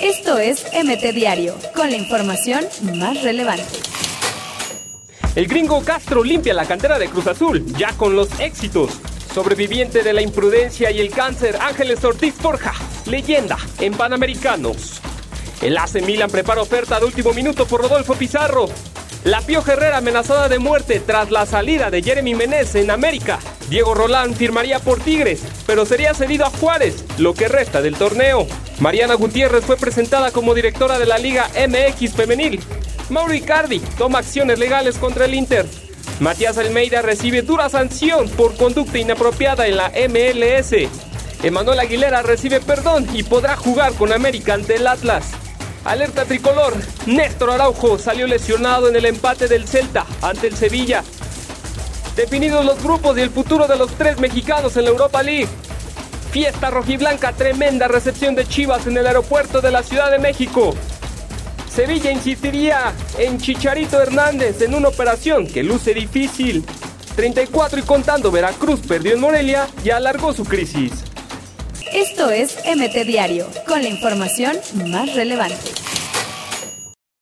Esto es MT Diario, con la información más relevante. El gringo Castro limpia la cantera de Cruz Azul, ya con los éxitos. Sobreviviente de la imprudencia y el cáncer, Ángeles Ortiz Forja, leyenda en Panamericanos. El AC Milan prepara oferta de último minuto por Rodolfo Pizarro. La Pioja Herrera amenazada de muerte tras la salida de Jeremy Menez en América. Diego Rolán firmaría por Tigres, pero sería cedido a Juárez, lo que resta del torneo. Mariana Gutiérrez fue presentada como directora de la Liga MX Femenil. Mauro Icardi toma acciones legales contra el Inter. Matías Almeida recibe dura sanción por conducta inapropiada en la MLS. Emanuel Aguilera recibe perdón y podrá jugar con América ante el Atlas. Alerta tricolor, Néstor Araujo salió lesionado en el empate del Celta ante el Sevilla. Definidos los grupos y el futuro de los tres mexicanos en la Europa League. Fiesta rojiblanca, tremenda recepción de Chivas en el aeropuerto de la Ciudad de México. Sevilla insistiría en Chicharito Hernández en una operación que luce difícil. 34 y contando, Veracruz perdió en Morelia y alargó su crisis. Esto es MT Diario, con la información más relevante.